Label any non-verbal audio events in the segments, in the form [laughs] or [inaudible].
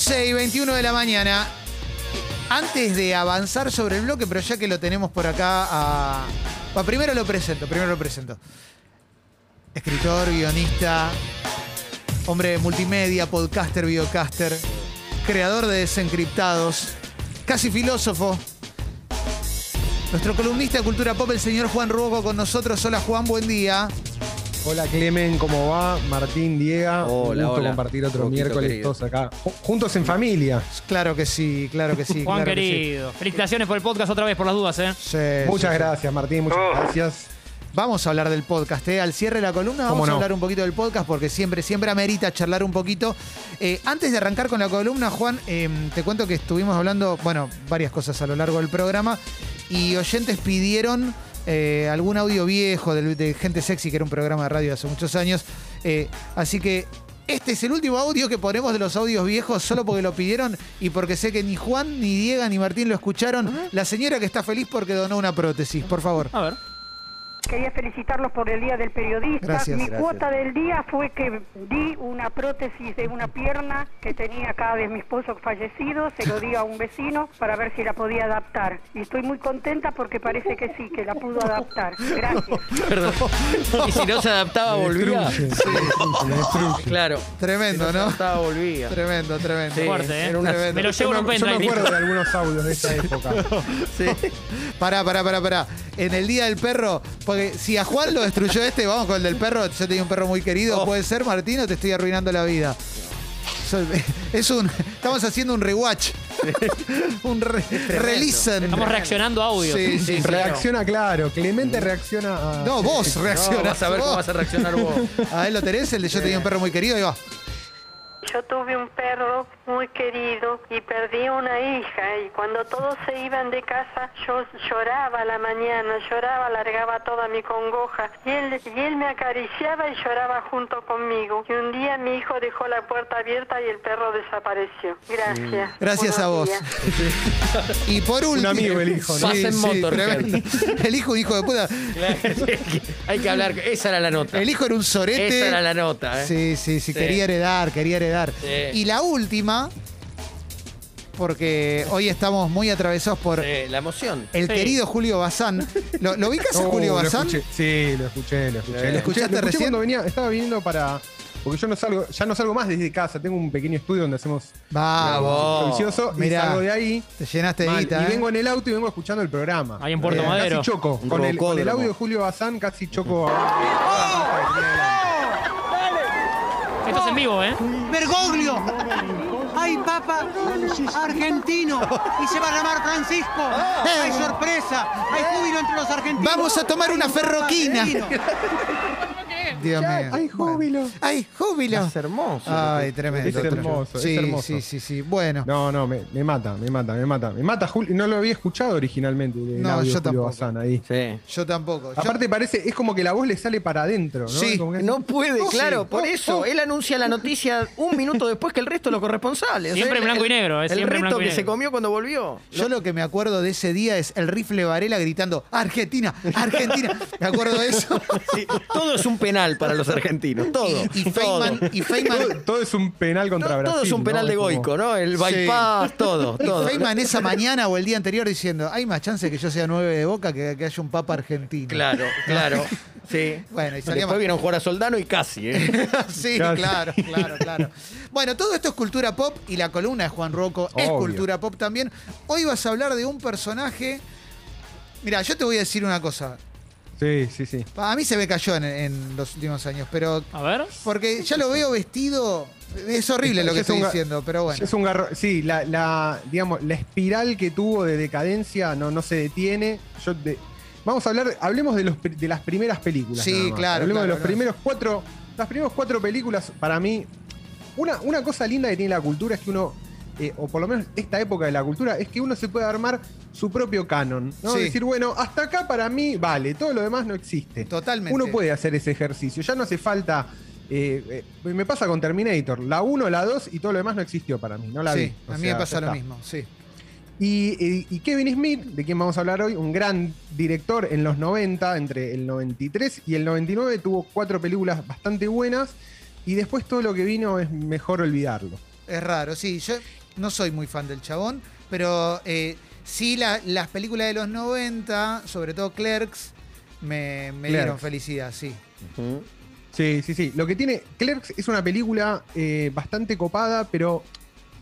11 y 21 de la mañana. Antes de avanzar sobre el bloque, pero ya que lo tenemos por acá, a... va, primero lo presento, primero lo presento. Escritor, guionista, hombre de multimedia, podcaster, videocaster, creador de Desencriptados, casi filósofo. Nuestro columnista de cultura pop, el señor Juan Ruoco, con nosotros. Hola Juan, buen día. Hola Clemen, ¿cómo va? Martín, Diega. Hola, Un gusto hola. compartir otro Poquito miércoles querido. todos acá. Ju- Juntos en familia. Claro que sí, claro que sí. Juan claro que sí. querido, felicitaciones por el podcast otra vez por las dudas, ¿eh? Sí, Muchas sí, sí. gracias, Martín. Muchas gracias. Vamos a hablar del podcast, ¿eh? Al cierre de la columna ¿Cómo vamos a hablar un poquito del podcast porque siempre, siempre amerita charlar un poquito. Eh, antes de arrancar con la columna, Juan, eh, te cuento que estuvimos hablando, bueno, varias cosas a lo largo del programa y oyentes pidieron eh, algún audio viejo de, de Gente Sexy, que era un programa de radio hace muchos años. Eh, así que este es el último audio que ponemos de los audios viejos solo porque lo pidieron y porque sé que ni Juan, ni Diego, ni Martín lo escucharon. La señora que está feliz porque donó una prótesis, por favor. A ver. Quería felicitarlos por el Día del Periodista. Gracias. Mi Gracias. cuota del día fue que di una prótesis de una pierna que tenía acá de mi esposo fallecido, se lo di a un vecino para ver si la podía adaptar. Y estoy muy contenta porque parece que sí, que la pudo adaptar. Gracias. [laughs] Perdón. Y si no se adaptaba, volvía. Sí, destruye. Claro. Tremendo, Si no se adaptaba, volvía. Tremendo, tremendo. Sí, Fuerte, ¿eh? Tremendo. Me lo llevo Yo me- yo me acuerdo de algunos audios de esa [laughs] época. Sí. Pará, pará, pará, pará. En el día del perro, porque si a Juan lo destruyó este, vamos con el del perro. Yo tenía un perro muy querido. Oh. ¿Puede ser, Martín, o te estoy arruinando la vida? Es un. Estamos haciendo un rewatch. un re, relisten. Estamos reaccionando a audio. Sí, sí, sí. Reacciona, claro. Clemente reacciona a. No, vos [laughs] No, reaccionás. vas a ver cómo vas a reaccionar vos. [laughs] A él lo tenés, el de yo tenía un perro muy querido. Ahí va. Yo tuve un perro muy querido y perdí una hija y cuando todos se iban de casa yo lloraba a la mañana, lloraba, largaba toda mi congoja y él, y él me acariciaba y lloraba junto conmigo. Y un día mi hijo dejó la puerta abierta y el perro desapareció. Gracias. Gracias a vos. [laughs] Y por último. amigo el hijo, ¿no? En tremendo. [laughs] El hijo, un hijo de puta. [laughs] Hay que hablar. Esa era la nota. El hijo era un sorete. Esa era la nota, ¿eh? Sí, sí, sí, Sí. quería heredar, quería heredar. Sí. Y la última, porque hoy estamos muy atravesados por Sí, la emoción. el Sí. querido Julio Bazán. ¿Lo, lo ubicas a [laughs] Oh, Julio lo Bazán? escuché. Sí, lo escuché, lo escuché. ¿Lo escuchaste recién? cuando venía, estaba viniendo para. Porque yo no salgo, ya no salgo más desde casa, tengo un pequeño estudio donde hacemos Vamos. Vicioso y Mirá. salgo de ahí. Te llenaste de mal, guita, y ¿eh? vengo en el auto y vengo escuchando el programa. Ahí en Puerto Eh, Madero. Casi choco. Un Con el, con el robocódromo. audio de Julio Bazán casi choco. a- Esto es en vivo, ¿eh? Bergoglio. Ay, papa, argentino. Y se va a llamar Francisco. Hay sorpresa. Hay júbilo entre los argentinos. Vamos a tomar una ferroquina. Dios mío. ¡Ay, júbilo! Bueno. ¡Ay, júbilo! Es hermoso. Ay, tremendo. Es hermoso, es sí, hermoso. Sí, sí, sí. Bueno. No, no, me, me mata, me mata, me mata. Me mata Julio. No lo había escuchado originalmente. El No, audio yo Julio. Bazán ahí. Sí. Yo tampoco. Yo- Aparte parece, es como que la voz le sale para adentro, ¿no? Sí. Como que- No puede, Oh, claro, sí. por Oh, eso. oh. Él anuncia la noticia un minuto después que el resto de los corresponsales. Siempre en el- blanco y negro, es El blanco y que se comió cuando volvió. Yo lo que me acuerdo de ese día es el rifle Varela gritando Argentina, Argentina. [laughs] Me acuerdo de eso. Sí, todo es un penal para los argentinos. Todo. Y, y todo. Feynman, y Todo, Feynman, todo es un penal contra todo, Brasil. todo es un penal ¿no? de Goico, ¿no? El Sí. bypass, todo, y. Feynman esa mañana o el día anterior diciendo, hay más chance que yo sea nueve de boca que, que haya un papa argentino. Claro, claro. Sí. Bueno, y salía Después vieron jugar a Soldano y casi, ¿eh? [laughs] sí, Casi. claro, claro, claro. Bueno, todo esto es cultura pop y la columna de Juan Rocco es cultura pop también. Hoy vas a hablar de un personaje. Mira, yo te voy a decir una cosa. Sí, sí, sí. A mí se me cayó en, en los últimos años, pero A ver. porque ya lo veo vestido. Es horrible lo que estoy diciendo, pero bueno. Es un garro. Sí, la, la, digamos, la espiral que tuvo de decadencia no, no se detiene. Yo de- vamos a hablar, hablemos de, los, de las primeras películas. Sí, nada más. claro, Hablemos claro, de los claro. primeros cuatro. Las primeras cuatro películas, para mí. Una, una cosa linda que tiene la cultura es que uno. eh, o por lo menos esta época de la cultura, es que uno se puede armar su propio canon. ¿no? Sí. Decir, bueno, hasta acá para mí vale, todo lo demás no existe. Totalmente. Uno puede hacer ese ejercicio. Ya no hace falta. eh, eh, me pasa con Terminator. La 1, la 2 y todo lo demás no existió para mí. No la sí, vi. O a mí sea, me pasa lo está. mismo, sí. Y, y- y Kevin Smith, de quien vamos a hablar hoy, un gran director en los 90, entre el 93 y el 99, tuvo cuatro películas bastante buenas. Y después todo lo que vino es mejor olvidarlo. Es raro, sí. Yo no soy muy fan del chabón, pero eh, sí la- las películas de los 90, sobre todo Clerks, me, me dieron felicidad, sí. Sí, sí, sí. Lo que tiene Clerks es una película eh, bastante copada, pero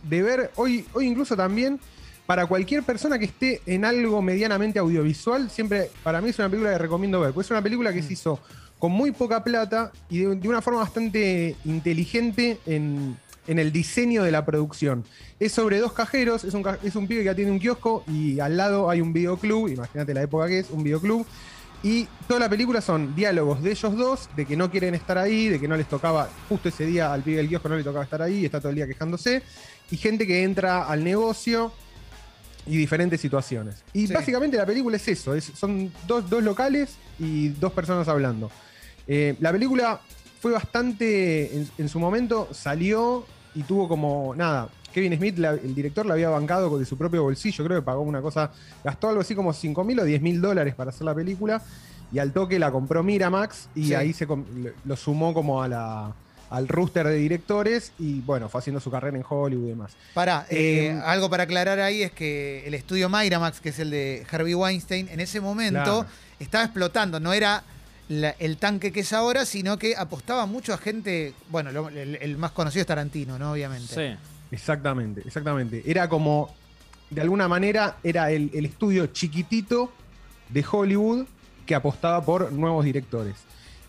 de ver hoy, hoy incluso también para cualquier persona que esté en algo medianamente audiovisual, siempre para mí es una película que recomiendo ver. Pues es una película que se hizo con muy poca plata y de, de una forma bastante inteligente en, en el diseño de la producción. Es sobre dos cajeros, es un, es un pibe que tiene un kiosco y al lado hay un videoclub, imagínate la época que es, un videoclub. Y toda la película son diálogos de ellos dos, de que no quieren estar ahí, de que no les tocaba, justo ese día al pibe del kiosco no le tocaba estar ahí, está todo el día quejándose, y gente que entra al negocio y diferentes situaciones. Y Sí. básicamente la película es eso, es- son dos, dos locales y dos personas hablando. Eh, la película fue bastante, en, en su momento salió y tuvo como, nada, Kevin Smith, la- el director, la había bancado de su propio bolsillo, creo que pagó una cosa, gastó algo así como 5 mil o 10 mil dólares para hacer la película y al toque la compró Miramax y Sí. ahí se lo- lo sumó como a la, al rooster de directores y bueno, fue haciendo su carrera en Hollywood y demás. Pará, eh, Eh, algo para aclarar ahí es que el estudio Miramax, que es el de Harvey Weinstein, en ese momento Claro. estaba explotando, no era la- el tanque que es ahora, sino que apostaba mucho a gente, bueno, lo- el, el más conocido es Tarantino, ¿no? Obviamente. Sí. Exactamente, exactamente. Era como, de alguna manera, era el, el estudio chiquitito de Hollywood que apostaba por nuevos directores.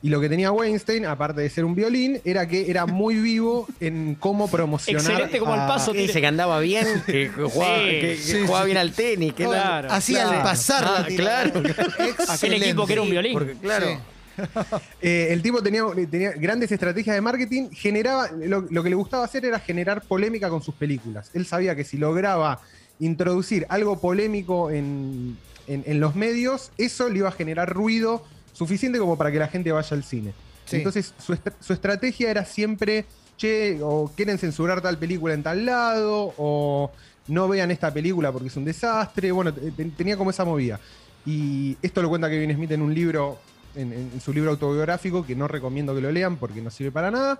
Y lo que tenía Weinstein, aparte de ser un violín, era que era muy vivo en cómo promocionar. Excelente como a- el paso. Ese que andaba bien, que [laughs] jugaba, Sí, que- que sí, jugaba sí. bien al tenis. Que Claro. Así Claro. al pasar la Ah, tiraba. claro. Aquel equipo que era un violín. Porque, claro. Sí. [laughs] Eh, el tipo tenía, tenía grandes estrategias de marketing, generaba, lo, lo que le gustaba hacer era generar polémica con sus películas. Él sabía que si lograba introducir algo polémico en, en- en los medios, eso le iba a generar ruido suficiente como para que la gente vaya al cine. Sí. Entonces su, est- su estrategia era siempre, che, o quieren censurar tal película en tal lado, o no vean esta película porque es un desastre. Bueno, te- te- tenía como esa movida. Y esto lo cuenta Kevin Smith en un libro, en, su libro autobiográfico, que no recomiendo que lo lean porque no sirve para nada.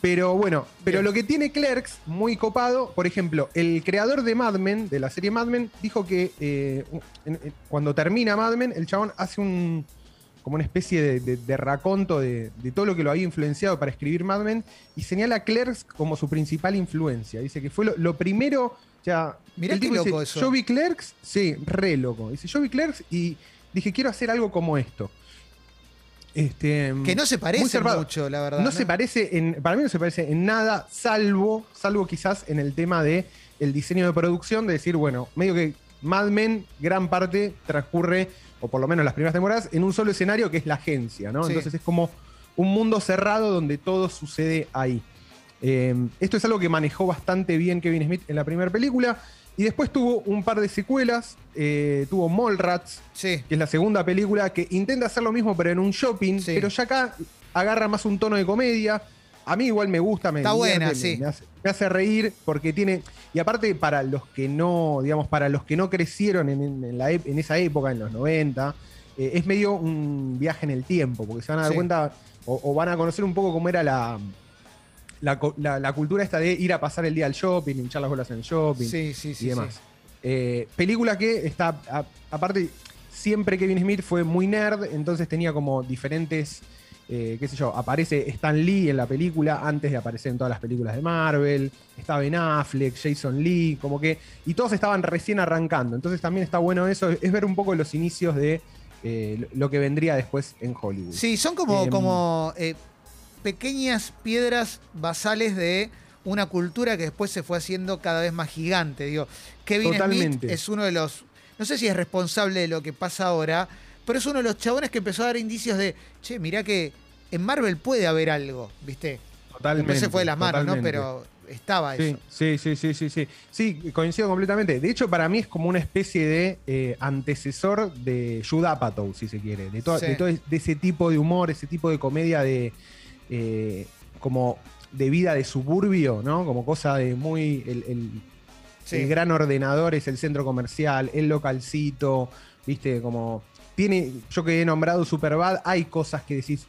Pero bueno, pero lo que tiene Clerks, muy copado, por ejemplo, el creador de Mad Men, de la serie Mad Men, dijo que eh, cuando termina Mad Men, el chabón hace un como una especie de, de- de raconto de, de todo lo que lo había influenciado para escribir Mad Men y señala a Clerks como su principal influencia. Dice que fue lo, lo primero, o sea, Mirá el qué tipo dice, loco eso. Yo vi Clerks, sí, re loco. Dice, yo vi Clerks y dije, quiero hacer algo como esto. Este, Que no se parece mucho, la verdad. No, se parece en, para mí no se parece en nada, salvo, salvo quizás en el tema de el diseño de producción, de decir, bueno, medio que Mad Men, gran parte transcurre, o por lo menos las primeras temporadas, en un solo escenario que es la agencia, ¿no? Sí. Entonces es como un mundo cerrado donde todo sucede ahí. Eh, esto es algo que manejó bastante bien Kevin Smith en la primera película. Y después tuvo un par de secuelas. eh, tuvo Mallrats, Sí. que es la segunda película que intenta hacer lo mismo pero en un shopping, Sí. pero ya acá agarra más un tono de comedia. A mí igual me gusta, me Está divierte, buena, me- sí. me, hace, me hace reír porque tiene y aparte para los que no, digamos, para los que no crecieron en, en- en la ep- en esa época, en los 90, eh, es medio un viaje en el tiempo, porque se van a dar Sí. cuenta o, o van a conocer un poco cómo era la, la, co- la- la cultura esta de ir a pasar el día al shopping, hinchar las bolas en el shopping Sí, sí, sí. y demás. Eh, película que está, a- aparte, siempre Kevin Smith fue muy nerd, entonces tenía como diferentes, eh, qué sé yo, aparece Stan Lee en la película antes de aparecer en todas las películas de Marvel, estaba Ben Affleck, Jason Lee, como que, y todos estaban recién arrancando, entonces también está bueno eso, es ver un poco los inicios de eh, lo- que vendría después en Hollywood. Sí, son como, Em, como eh, pequeñas piedras basales de una cultura que después se fue haciendo cada vez más gigante. Digo, Kevin Smith Totalmente. es uno de los, no sé si es responsable de lo que pasa ahora, pero es uno de los chabones que empezó a dar indicios de, che, mirá que en Marvel puede haber algo, ¿viste? Totalmente. Se fue de las manos, ¿no? Pero estaba Sí, eso. sí, sí, sí, sí, sí. Sí, coincido completamente. De hecho, para mí es como una especie de eh, antecesor de Judd Apatow, si se quiere. De, to- Sí. de todo de ese tipo de humor, ese tipo de comedia de eh, como de vida de suburbio, ¿no? Como cosa de muy. El, el- Sí. el gran ordenador es el centro comercial, el localcito, ¿viste? Como. Tiene. Yo que he nombrado Superbad, hay cosas que decís.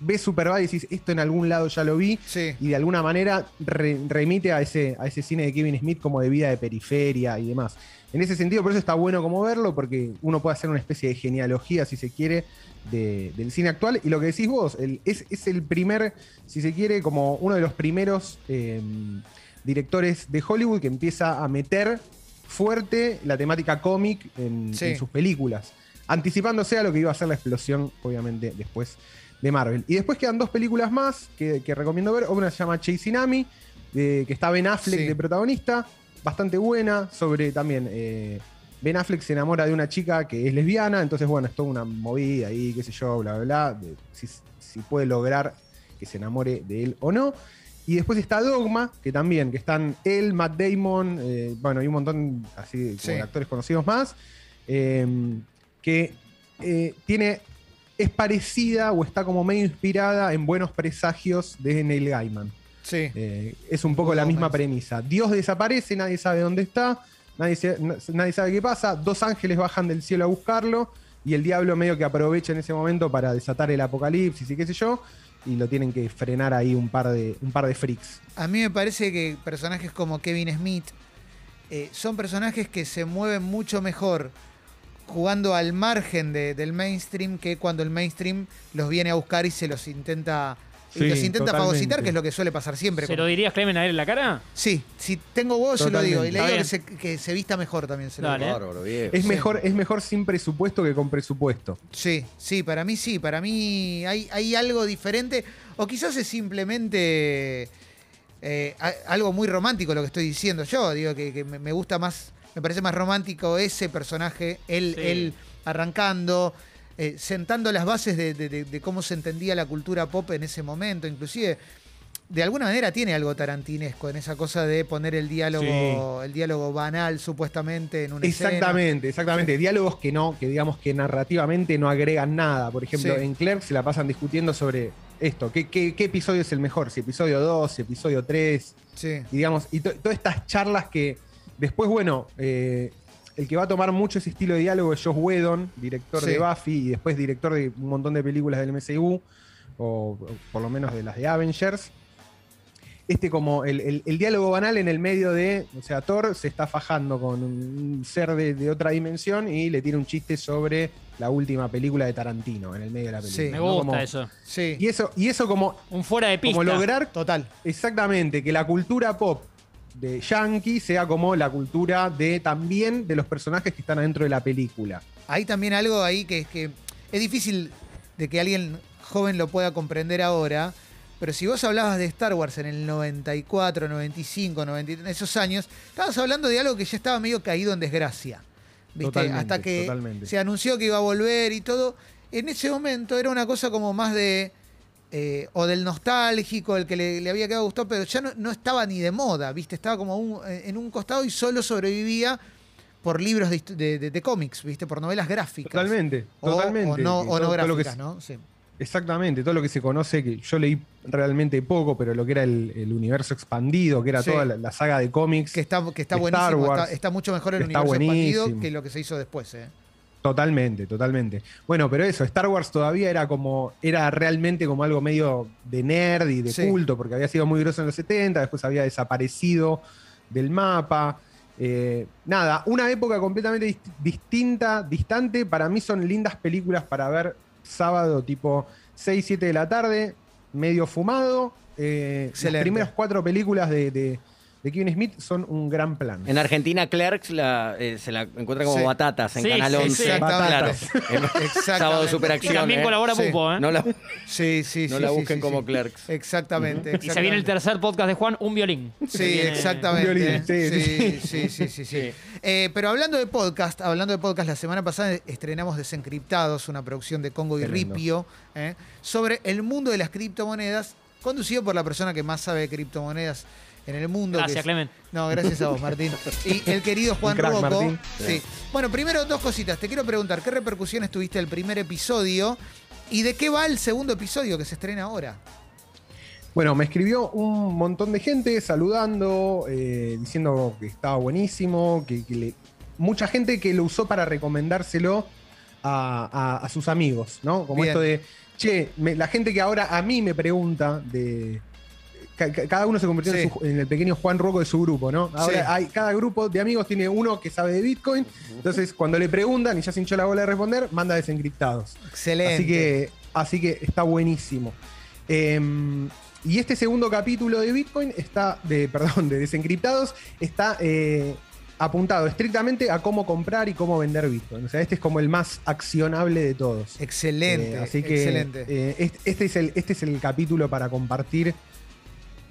ves Superbad y decís, esto en algún lado ya lo vi. Sí. Y de alguna manera re- remite a ese, a ese cine de Kevin Smith como de vida de periferia y demás. En ese sentido, por eso está bueno como verlo, porque uno puede hacer una especie de genealogía, si se quiere, de- del cine actual. Y lo que decís vos, el- es, es el primer, si se quiere, como uno de los primeros eh, directores de Hollywood que empieza a meter fuerte la temática cómic en, Sí. en sus películas. Anticipándose a lo que iba a ser la explosión, obviamente, después de Marvel. Y después quedan dos películas más que, que recomiendo ver. Una se llama Chasing Amy, que está Ben Affleck Sí. de protagonista. Bastante buena, sobre también... eh, Ben Affleck se enamora de una chica que es lesbiana, entonces bueno, es toda una movida ahí, qué sé yo, bla, bla, bla, de si, si puede lograr que se enamore de él o no. Y después está Dogma, que también, que están él, Matt Damon, eh, bueno, y un montón así como Sí. de actores conocidos más, eh, que eh, tiene, es parecida o está como medio inspirada en Buenos Presagios de Neil Gaiman. Sí. Eh, es un poco la misma premisa. Dios desaparece, nadie sabe dónde está, nadie, se- nadie sabe qué pasa, dos ángeles bajan del cielo a buscarlo y el diablo medio que aprovecha en ese momento para desatar el apocalipsis y qué sé yo, y lo tienen que frenar ahí un par de, un par de freaks. A mí me parece que personajes como Kevin Smith eh, son personajes que se mueven mucho mejor jugando al margen de- del mainstream que cuando el mainstream los viene a buscar y se los intenta y Sí, los intenta totalmente. fagocitar, que es lo que suele pasar siempre. ¿Se lo dirías, Clemen, a él en la cara? Sí, si tengo vos, se lo digo. Y le digo que se, que se vista mejor también. Se lo digo. Es, Sí. mejor, es mejor sin presupuesto que con presupuesto. Sí, sí, para mí sí. Para mí hay, hay algo diferente. O quizás es simplemente eh, algo muy romántico lo que estoy diciendo yo. Digo que, que me gusta más, me parece más romántico ese personaje, él, Sí. él arrancando, eh, sentando las bases de, de- de- de cómo se entendía la cultura pop en ese momento. Inclusive, de alguna manera tiene algo tarantinesco en esa cosa de poner el diálogo, el diálogo banal supuestamente en una escena. Exactamente, exactamente. Diálogos que no, que digamos que narrativamente no agregan nada. Por ejemplo, Sí. en Clerk se la pasan discutiendo sobre esto. ¿Qué, qué, qué episodio es el mejor? Si episodio 2, si episodio 3. Sí. Y digamos, y to- todas estas charlas que después, bueno, eh, el que va a tomar mucho ese estilo de diálogo es Josh Whedon, director Sí. de Buffy y después director de un montón de películas del MCU, o, o por lo menos de las de Avengers. Este como el, el- el diálogo banal en el medio de, o sea, Thor se está fajando con un ser de, de otra dimensión y le tira un chiste sobre la última película de Tarantino en el medio de la película. Sí. Me ¿no? gusta Como- eso. Sí. Y eso, y eso como, Un fuera de pista. como lograr Total. Exactamente, que la cultura pop de Yankee sea como la cultura de también de los personajes que están adentro de la película. Hay también algo ahí que es que es difícil de que alguien joven lo pueda comprender ahora, pero si vos hablabas de Star Wars en el 94, 95, 93, en esos años, estabas hablando de algo que ya estaba medio caído en desgracia. ¿viste? Totalmente, Hasta que totalmente. se anunció que iba a volver y todo. En ese momento era una cosa como más de. Eh, o del nostálgico, el que le, le había quedado gustado, pero ya no, no estaba ni de moda, ¿viste? Estaba como un- en un costado y solo sobrevivía por libros de, de- de- de cómics, ¿viste? Por novelas gráficas. Totalmente, O, totalmente. o no, o gráficas, ¿no? Sí. Exactamente, todo lo que se conoce, que yo leí realmente poco, pero lo que era el, el universo expandido, que era Sí. toda la, la saga de cómics. Que está, que está buenísimo. Star Wars. Está, está mucho mejor el universo expandido que lo que se hizo después, ¿eh? Totalmente, totalmente. Bueno, pero eso, Star Wars todavía era como, era realmente como algo medio de nerd y de Sí. culto, porque había sido muy grosso en los 70, después había desaparecido del mapa. Eh, nada, una época completamente dist- distinta, distante. Para mí son lindas películas para ver sábado, tipo 6, 7 de la tarde, medio fumado. Eh, las primeras cuatro películas de, de- de Kevin Smith son un gran plan. En Argentina, Clerks la, eh, se la encuentra como Sí. batatas en Sí, Canal sí, 11. sí. Claro. [laughs] [laughs] Exactamente. Sábado de Y Superacción. también ¿eh? colabora Sí. Pupo, ¿eh? No la, Sí, sí, [laughs] no sí, la sí, busquen sí, como sí. Clerks. Exactamente, Y se viene el tercer podcast de Juan, un violín. Sí, viene- exactamente. Un violín, sí, sí, sí. sí, sí, sí, sí. Eh, pero hablando de podcast, hablando de podcast, la semana pasada estrenamos Desencriptados, una producción de Congo y Tremendo. Ripio, eh, sobre el mundo de las criptomonedas, conducido por la persona que más sabe de criptomonedas en el mundo. que Gracias, es- Clemen. No, gracias a vos, Martín. Y el querido Juan crack, Rocco. Martín. Sí. Bueno, primero dos cositas. Te quiero preguntar, ¿qué repercusiones tuviste el primer episodio? ¿Y de qué va el segundo episodio que se estrena ahora? Bueno, me escribió un montón de gente saludando, eh, diciendo que estaba buenísimo, que, que le- mucha gente que lo usó para recomendárselo a, a- a sus amigos, ¿no? Como Bien. esto de, che, me- la gente que ahora a mí me pregunta de... ca- ca- Cada uno se convirtió en, Sí. su- en el pequeño Juan Roco de su grupo, ¿no? Ahora Sí. hay, cada grupo de amigos tiene uno que sabe de Bitcoin. Entonces, cuando le preguntan y ya se hinchó la bola de responder, manda desencriptados. Excelente. Así que, así que está buenísimo. Eh, y este segundo capítulo de Bitcoin está, de, [laughs] perdón, de desencriptados, está eh, apuntado estrictamente a cómo comprar y cómo vender Bitcoin. O sea, este es como el más accionable de todos. Excelente. Eh, así que excelente. eh, este, este es el, este es el capítulo para compartir.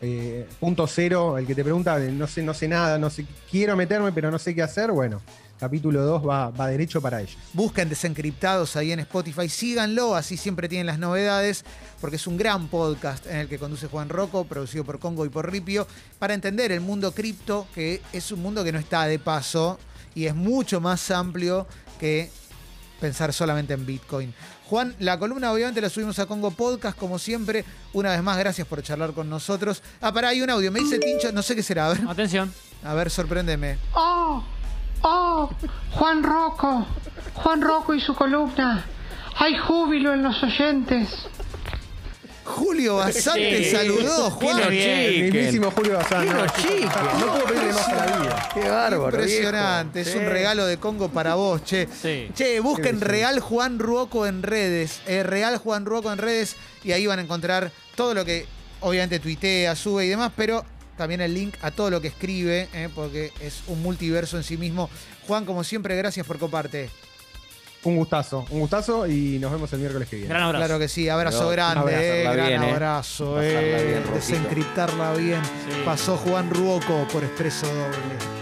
Eh, punto cero, el que te pregunta, no sé, no sé nada, no sé, quiero meterme, pero no sé qué hacer. Bueno, capítulo 2 va, va derecho para ellos. Busquen desencriptados ahí en Spotify, síganlo, así siempre tienen las novedades, porque es un gran podcast en el que conduce Juan Rocco, producido por Congo y por Ripio, para entender el mundo cripto, que es un mundo que no está de paso y es mucho más amplio que pensar solamente en Bitcoin. Juan, la columna obviamente la subimos a Congo Podcast, como siempre. Una vez más, gracias por charlar con nosotros. Ah, pará, hay un audio. Me dice Tincho, no sé qué será. A ver, Atención. a ver sorpréndeme. Oh, oh, Juan Rocco, Juan Rocco y su columna. Hay júbilo en los oyentes. Julio Basante Sí. saludó, Juan. no chiquen. Mismísimo Julio Bazán. Qué No, puedo pedirle más a la vida. Qué bárbaro. Impresionante, viejo. es un regalo de Congo para vos, che. Sí. Che, busquen. Real Juan Ruoco en redes, eh, Real Juan Ruoco en redes y ahí van a encontrar todo lo que obviamente tuitea, sube y demás, pero también el link a todo lo que escribe, eh, porque es un multiverso en sí mismo. Juan, como siempre, gracias por coparte. Un gustazo, un gustazo y nos vemos el miércoles que viene. Gran abrazo. Claro que sí, abrazo Pero, grande, eh, gran bien, abrazo, eh, bien, desencriptarla bien. Sí. Pasó Juan Ruoco por Expreso Doble.